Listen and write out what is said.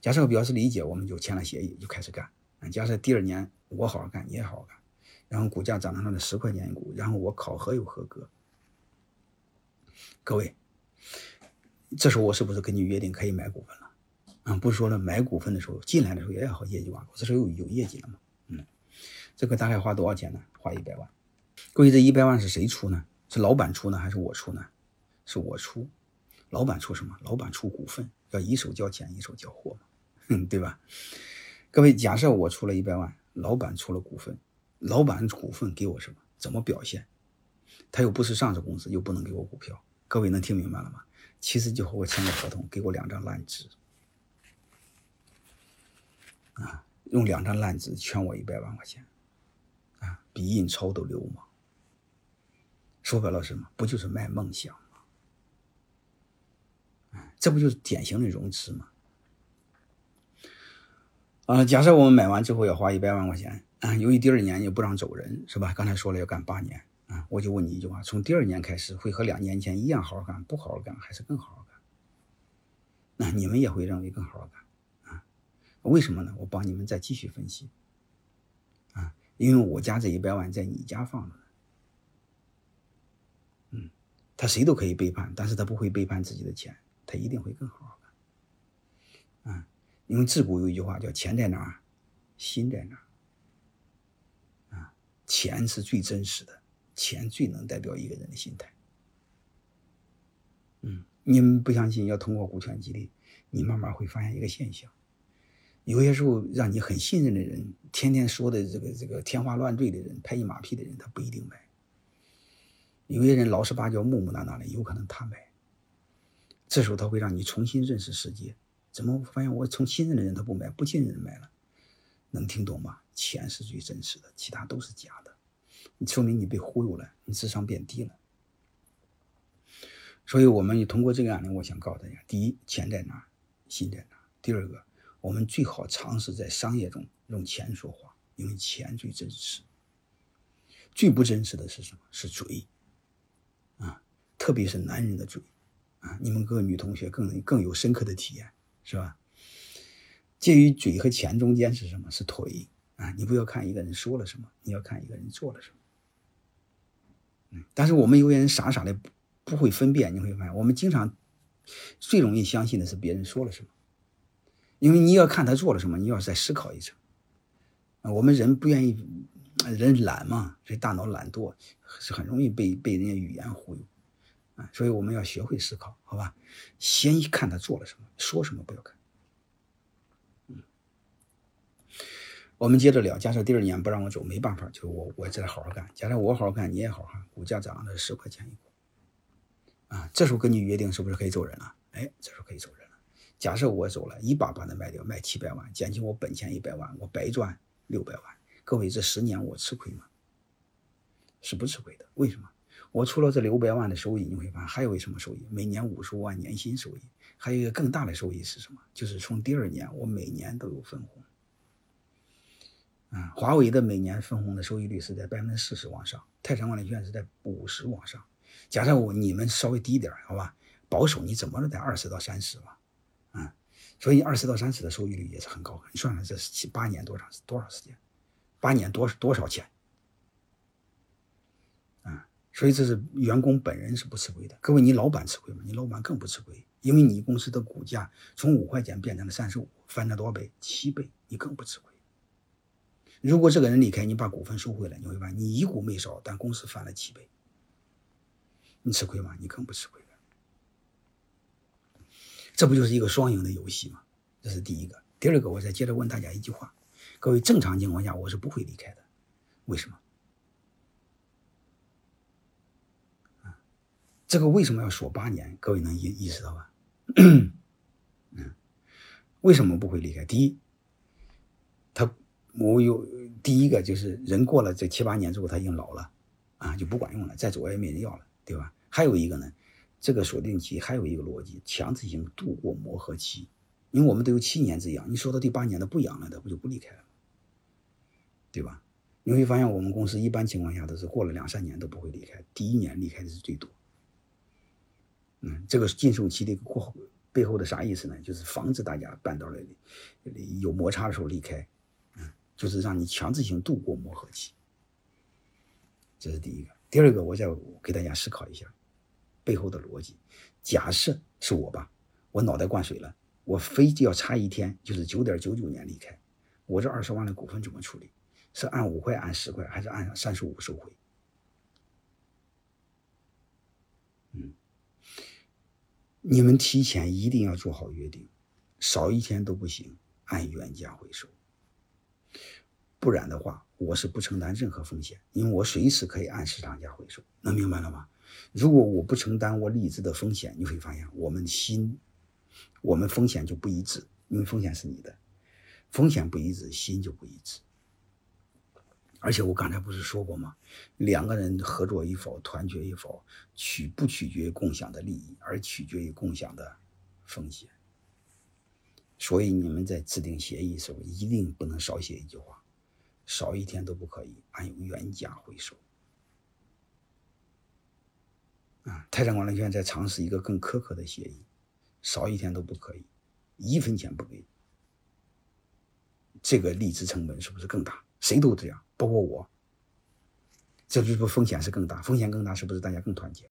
假设我表示理解，我们就签了协议，就开始干。嗯假设第二年我好好干，你也好好干，然后股价涨到了十块钱一股，然后我考核又合格。各位，这时候我是不是跟你约定可以买股份了？嗯，不是说了买股份的时候进来的时候也要好业绩挂钩，这时候有有业绩了嘛？嗯，这个大概花多少钱呢？花一百万。各位，这一百万是谁出呢？是老板出呢，还是我出呢？是我出。老板出什么？老板出股份，要一手交钱，一手交货嘛，对吧？各位，假设我出了一百万，老板出了股份，老板股份给我什么？怎么表现？他又不是上市公司，又不能给我股票。各位能听明白了吗？其实就和我签个合同，给我两张烂纸，啊，用两张烂纸圈我一百万块钱，啊，比印钞都流氓。说白了什么？不就是卖梦想吗？这不就是典型的融资吗？啊，假设我们买完之后要花一百万块钱，啊，由于第二年又不让走人，是吧？刚才说了要干八年，啊，我就问你一句话：从第二年开始会和两年前一样好好干，不好好干，还是更好好干？那你们也会认为更好好干，啊？为什么呢？我帮你们再继续分析，啊，因为我家这一百万在你家放着。嗯他谁都可以背叛，但是他不会背叛自己的钱，他一定会更好好干。啊，因为自古有一句话叫“钱在哪儿，心在哪儿”。啊，钱是最真实的，钱最能代表一个人的心态。嗯，你们不相信，要通过股权激励，你慢慢会发现一个现象：有些时候让你很信任的人，天天说的这个这个天花乱坠的人，拍你马屁的人，他不一定买。有些人老实巴交、木木讷讷的，有可能他买。这时候他会让你重新认识世界。怎么发现我从信任的人他不买，不信任的人买了？能听懂吗？钱是最真实的，其他都是假的。你说明你被忽悠了，你智商变低了。所以，我们通过这个案例，我想告诉大家：第一，钱在哪，心在哪；第二个，我们最好尝试在商业中用钱说话，因为钱最真实。最不真实的是什么？是嘴。啊，特别是男人的嘴，啊，你们各位女同学更更有深刻的体验，是吧？介于嘴和钱中间是什么？是腿啊！你不要看一个人说了什么，你要看一个人做了什么。嗯，但是我们有些人傻傻的不会分辨，你会发现，我们经常最容易相信的是别人说了什么，因为你要看他做了什么，你要再思考一层。啊，我们人不愿意。人懒嘛，所以大脑懒惰是很容易被被人家语言忽悠所以我们要学会思考，好吧？先看他做了什么，说什么不要看。嗯，我们接着聊。假设第二年不让我走，没办法，就我我再好好干。假设我好好干，你也好好，股价涨了十块钱一股啊，这时候跟你约定是不是可以走人了？哎，这时候可以走人了。假设我走了，一把把它卖掉，卖七百万，减去我本钱一百万，我白赚六百万。各位，这十年我吃亏吗？是不吃亏的。为什么？我除了这六百万的收益，你会发现还有一什么收益？每年五十万年薪收益，还有一个更大的收益是什么？就是从第二年我每年都有分红。啊，华为的每年分红的收益率是在百分之四十往上，泰山管理券是在五十往上。假设我你们稍微低一点，好吧？保守你怎么着得二十到三十吧？啊，所以二十到三十的收益率也是很高。你算算这七八年多长多少时间？八年多多少钱？所以这是员工本人是不吃亏的。各位，你老板吃亏吗？你老板更不吃亏，因为你公司的股价从五块钱变成了三十五，翻了多少倍？七倍，你更不吃亏。如果这个人离开，你把股份收回来，你会发现你一股没少，但公司翻了七倍，你吃亏吗？你更不吃亏这不就是一个双赢的游戏吗？这是第一个。第二个，我再接着问大家一句话。各位，正常情况下我是不会离开的，为什么？这个为什么要锁八年？各位能意意识到吧？嗯，为什么不会离开？第一，他我有第一个就是人过了这七八年之后他已经老了，啊，就不管用了，再走也没人要了，对吧？还有一个呢，这个锁定期还有一个逻辑，强制性度过磨合期，因为我们都有七年之痒，你说到第八年的不痒了，他不就不离开了？对吧？你会发现，我们公司一般情况下都是过了两三年都不会离开，第一年离开的是最多。嗯，这个禁售期的过背后的啥意思呢？就是防止大家办到了有摩擦的时候离开，嗯，就是让你强制性度过磨合期。这是第一个。第二个，我再给大家思考一下背后的逻辑。假设是我吧，我脑袋灌水了，我非就要差一天，就是九点九九年离开，我这二十万的股份怎么处理？是按五块、按十块，还是按三十五收回？你们提前一定要做好约定，少一天都不行，按原价回收。不然的话，我是不承担任何风险，因为我随时可以按市场价回收。能明白了吗？如果我不承担我理智的风险，你会发现我们心，我们风险就不一致，因为风险是你的，风险不一致，心就不一致。而且我刚才不是说过吗？两个人合作与否、团结与否，取不取决于共享的利益，而取决于共享的风险。所以你们在制定协议的时候，一定不能少写一句话：少一天都不可以按原价回收。啊，泰山管理学院在尝试一个更苛刻的协议，少一天都不可以，一分钱不给。这个利资成本是不是更大？谁都这样。包括我，这是不是风险是更大？风险更大，是不是大家更团结？